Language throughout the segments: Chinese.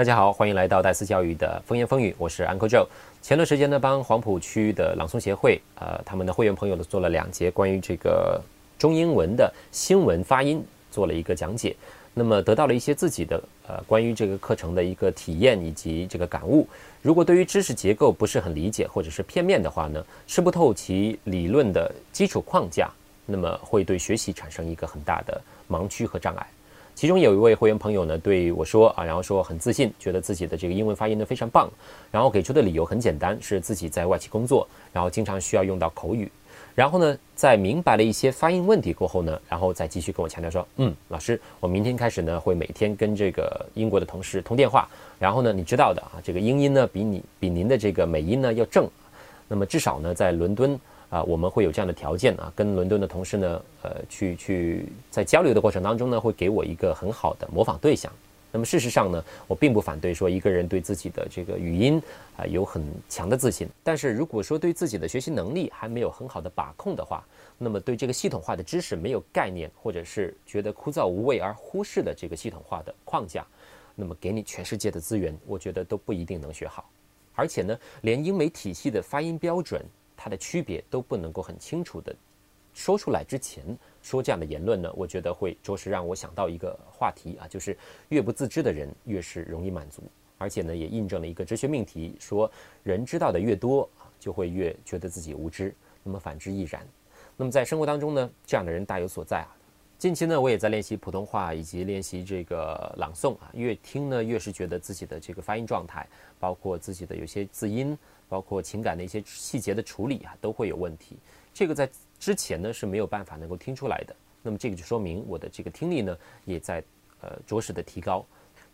大家好，欢迎来到戴思教育的风言风语，我是 Uncle Joe。前段时间呢，帮黄埔区的朗诵协会，呃，他们的会员朋友呢做了两节关于这个中英文的新闻发音做了一个讲解，那么得到了一些自己的呃关于这个课程的一个体验以及这个感悟。如果对于知识结构不是很理解或者是片面的话呢，吃不透其理论的基础框架，那么会对学习产生一个很大的盲区和障碍。其中有一位会员朋友呢对我说啊，然后说很自信，觉得自己的这个英文发音呢非常棒，然后给出的理由很简单，是自己在外企工作，然后经常需要用到口语，然后呢在明白了一些发音问题过后呢，然后再继续跟我强调说，嗯，老师，我明天开始呢会每天跟这个英国的同事通电话，然后呢你知道的啊，这个英音呢比你比您的这个美音呢要正，那么至少呢在伦敦。啊，我们会有这样的条件啊，跟伦敦的同事呢，呃，去去在交流的过程当中呢，会给我一个很好的模仿对象。那么事实上呢，我并不反对说一个人对自己的这个语音啊有很强的自信，但是如果说对自己的学习能力还没有很好的把控的话，那么对这个系统化的知识没有概念，或者是觉得枯燥无味而忽视的这个系统化的框架，那么给你全世界的资源，我觉得都不一定能学好。而且呢，连英美体系的发音标准。它的区别都不能够很清楚的说出来之前，说这样的言论呢，我觉得会着实让我想到一个话题啊，就是越不自知的人越是容易满足，而且呢，也印证了一个哲学命题，说人知道的越多啊，就会越觉得自己无知，那么反之亦然。那么在生活当中呢，这样的人大有所在啊。近期呢，我也在练习普通话以及练习这个朗诵啊，越听呢越是觉得自己的这个发音状态，包括自己的有些字音。包括情感的一些细节的处理啊，都会有问题。这个在之前呢是没有办法能够听出来的。那么这个就说明我的这个听力呢也在呃着实的提高。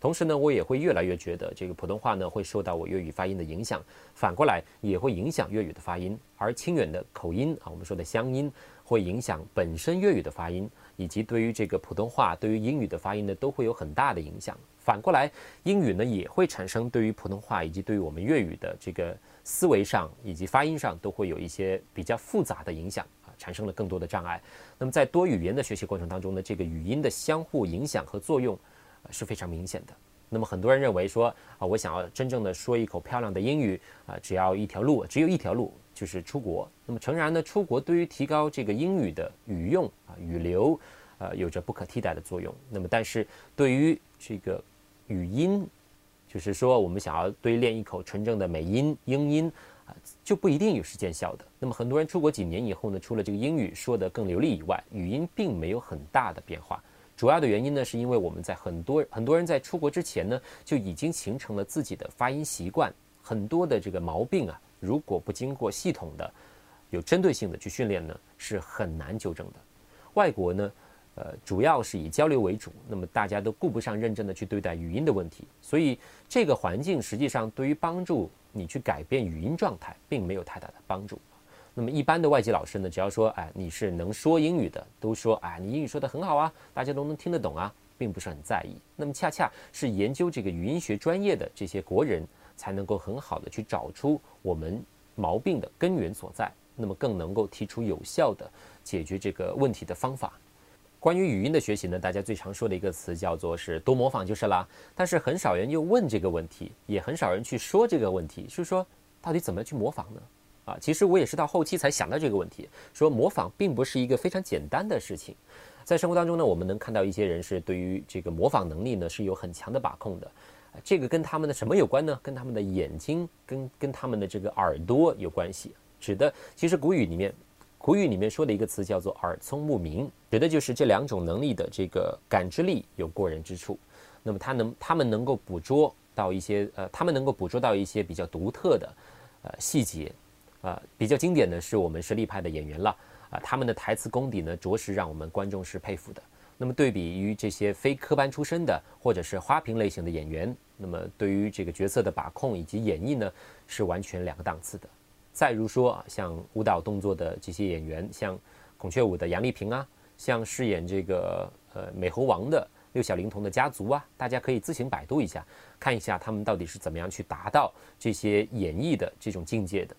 同时呢，我也会越来越觉得这个普通话呢会受到我粤语发音的影响，反过来也会影响粤语的发音。而清远的口音啊，我们说的乡音，会影响本身粤语的发音，以及对于这个普通话、对于英语的发音呢，都会有很大的影响。反过来，英语呢也会产生对于普通话以及对于我们粤语的这个。思维上以及发音上都会有一些比较复杂的影响啊，产生了更多的障碍。那么在多语言的学习过程当中呢，这个语音的相互影响和作用是非常明显的。那么很多人认为说啊，我想要真正的说一口漂亮的英语啊，只要一条路，只有一条路就是出国。那么诚然呢，出国对于提高这个英语的语用啊、语流，呃，有着不可替代的作用。那么但是对于这个语音，就是说，我们想要堆练一口纯正的美音英音啊，就不一定有时见效的。那么很多人出国几年以后呢，除了这个英语说得更流利以外，语音并没有很大的变化。主要的原因呢，是因为我们在很多很多人在出国之前呢，就已经形成了自己的发音习惯。很多的这个毛病啊，如果不经过系统的、有针对性的去训练呢，是很难纠正的。外国呢？呃，主要是以交流为主，那么大家都顾不上认真的去对待语音的问题，所以这个环境实际上对于帮助你去改变语音状态，并没有太大的帮助。那么一般的外籍老师呢，只要说，哎，你是能说英语的，都说，哎，你英语说得很好啊，大家都能听得懂啊，并不是很在意。那么恰恰是研究这个语音学专业的这些国人，才能够很好的去找出我们毛病的根源所在，那么更能够提出有效的解决这个问题的方法。关于语音的学习呢，大家最常说的一个词叫做是多模仿就是啦。但是很少人又问这个问题，也很少人去说这个问题，就是说到底怎么去模仿呢？啊，其实我也是到后期才想到这个问题，说模仿并不是一个非常简单的事情。在生活当中呢，我们能看到一些人是对于这个模仿能力呢是有很强的把控的，这个跟他们的什么有关呢？跟他们的眼睛，跟跟他们的这个耳朵有关系。指的其实古语里面。古语里面说的一个词叫做“耳聪目明”，指的就是这两种能力的这个感知力有过人之处。那么他能，他们能够捕捉到一些，呃，他们能够捕捉到一些比较独特的，呃，细节。呃，比较经典的是我们实力派的演员了。啊，他们的台词功底呢，着实让我们观众是佩服的。那么对比于这些非科班出身的，或者是花瓶类型的演员，那么对于这个角色的把控以及演绎呢，是完全两个档次的。再如说啊，像舞蹈动作的这些演员，像孔雀舞的杨丽萍啊，像饰演这个呃美猴王的六小龄童的家族啊，大家可以自行百度一下，看一下他们到底是怎么样去达到这些演绎的这种境界的。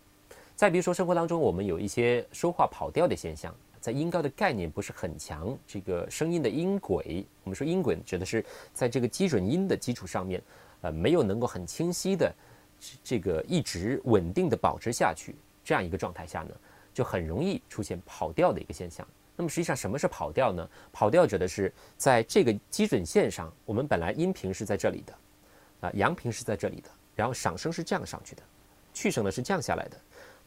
再比如说生活当中，我们有一些说话跑调的现象，在音高的概念不是很强，这个声音的音轨，我们说音轨指的是在这个基准音的基础上面，呃没有能够很清晰的这个一直稳定的保持下去这样一个状态下呢，就很容易出现跑调的一个现象。那么实际上什么是跑调呢？跑调指的是在这个基准线上，我们本来音频是在这里的，啊阳频是在这里的，然后上升是这样上去的，去声呢是降下来的，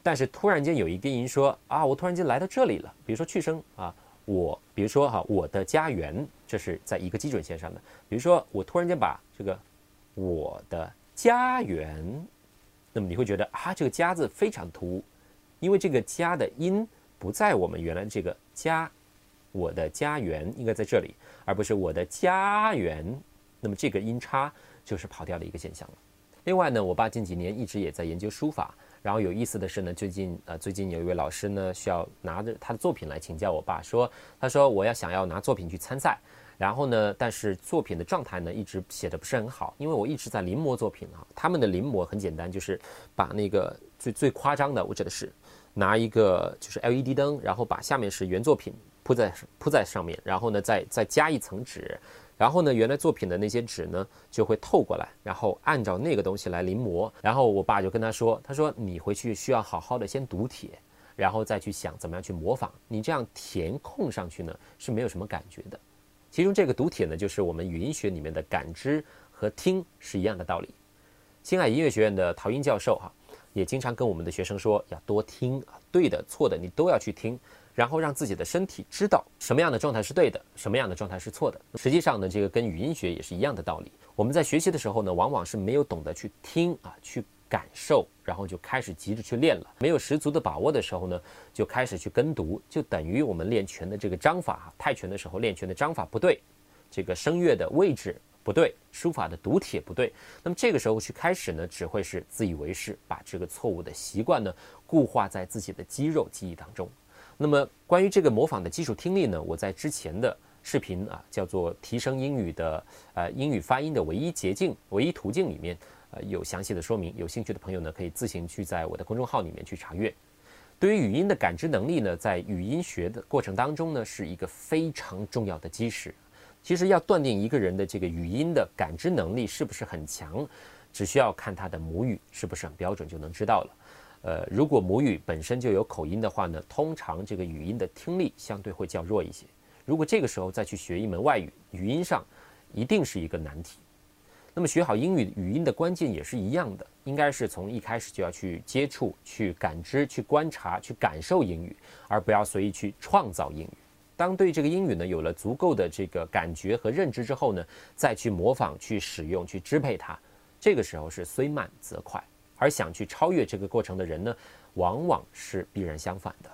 但是突然间有一个音说啊，我突然间来到这里了，比如说去声啊，我比如说哈我的家园，这是在一个基准线上的，比如说我突然间把这个我的家园，那么你会觉得啊这个家字非常突兀，因为这个家的音。不在我们原来这个家，我的家园应该在这里，而不是我的家园。那么这个音差就是跑调的一个现象了。另外呢，我爸近几年一直也在研究书法。然后有意思的是呢，最近呃，最近有一位老师呢，需要拿着他的作品来请教我爸，说他说我要想要拿作品去参赛，然后呢，但是作品的状态呢一直写的不是很好，因为我一直在临摹作品啊。他们的临摹很简单，就是把那个最最夸张的，我指的是。拿一个就是 LED 灯，然后把下面是原作品铺在铺在上面，然后呢再再加一层纸，然后呢原来作品的那些纸呢就会透过来，然后按照那个东西来临摹。然后我爸就跟他说：“他说你回去需要好好的先读帖，然后再去想怎么样去模仿。你这样填空上去呢是没有什么感觉的。其中这个读帖呢就是我们语音学里面的感知和听是一样的道理。星海音乐学院的陶英教授哈。也经常跟我们的学生说，要多听啊，对的、错的你都要去听，然后让自己的身体知道什么样的状态是对的，什么样的状态是错的。实际上呢，这个跟语音学也是一样的道理。我们在学习的时候呢，往往是没有懂得去听啊，去感受，然后就开始急着去练了。没有十足的把握的时候呢，就开始去跟读，就等于我们练拳的这个章法，泰拳的时候练拳的章法不对，这个声乐的位置。不对，书法的读帖不对，那么这个时候去开始呢，只会是自以为是，把这个错误的习惯呢固化在自己的肌肉记忆当中。那么关于这个模仿的基础听力呢，我在之前的视频啊，叫做提升英语的呃英语发音的唯一捷径、唯一途径里面，呃有详细的说明。有兴趣的朋友呢，可以自行去在我的公众号里面去查阅。对于语音的感知能力呢，在语音学的过程当中呢，是一个非常重要的基石。其实要断定一个人的这个语音的感知能力是不是很强，只需要看他的母语是不是很标准就能知道了。呃，如果母语本身就有口音的话呢，通常这个语音的听力相对会较弱一些。如果这个时候再去学一门外语，语音上一定是一个难题。那么学好英语语音的关键也是一样的，应该是从一开始就要去接触、去感知、去观察、去感受英语，而不要随意去创造英语。当对这个英语呢有了足够的这个感觉和认知之后呢，再去模仿、去使用、去支配它，这个时候是虽慢则快。而想去超越这个过程的人呢，往往是必然相反的。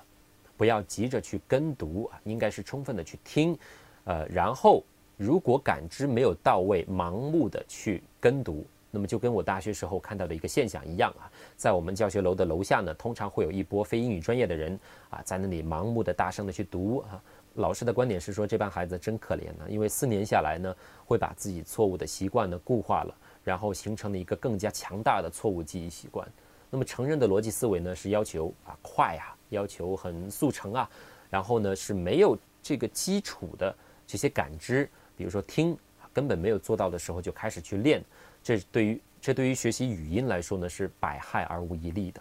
不要急着去跟读啊，应该是充分的去听，呃，然后如果感知没有到位，盲目的去跟读。那么就跟我大学时候看到的一个现象一样啊，在我们教学楼的楼下呢，通常会有一波非英语专业的人啊，在那里盲目的大声的去读啊。老师的观点是说，这帮孩子真可怜呢，因为四年下来呢，会把自己错误的习惯呢固化了，然后形成了一个更加强大的错误记忆习惯。那么成人的逻辑思维呢，是要求啊快啊，要求很速成啊，然后呢是没有这个基础的这些感知，比如说听，根本没有做到的时候就开始去练。这对于这对于学习语音来说呢，是百害而无一利的。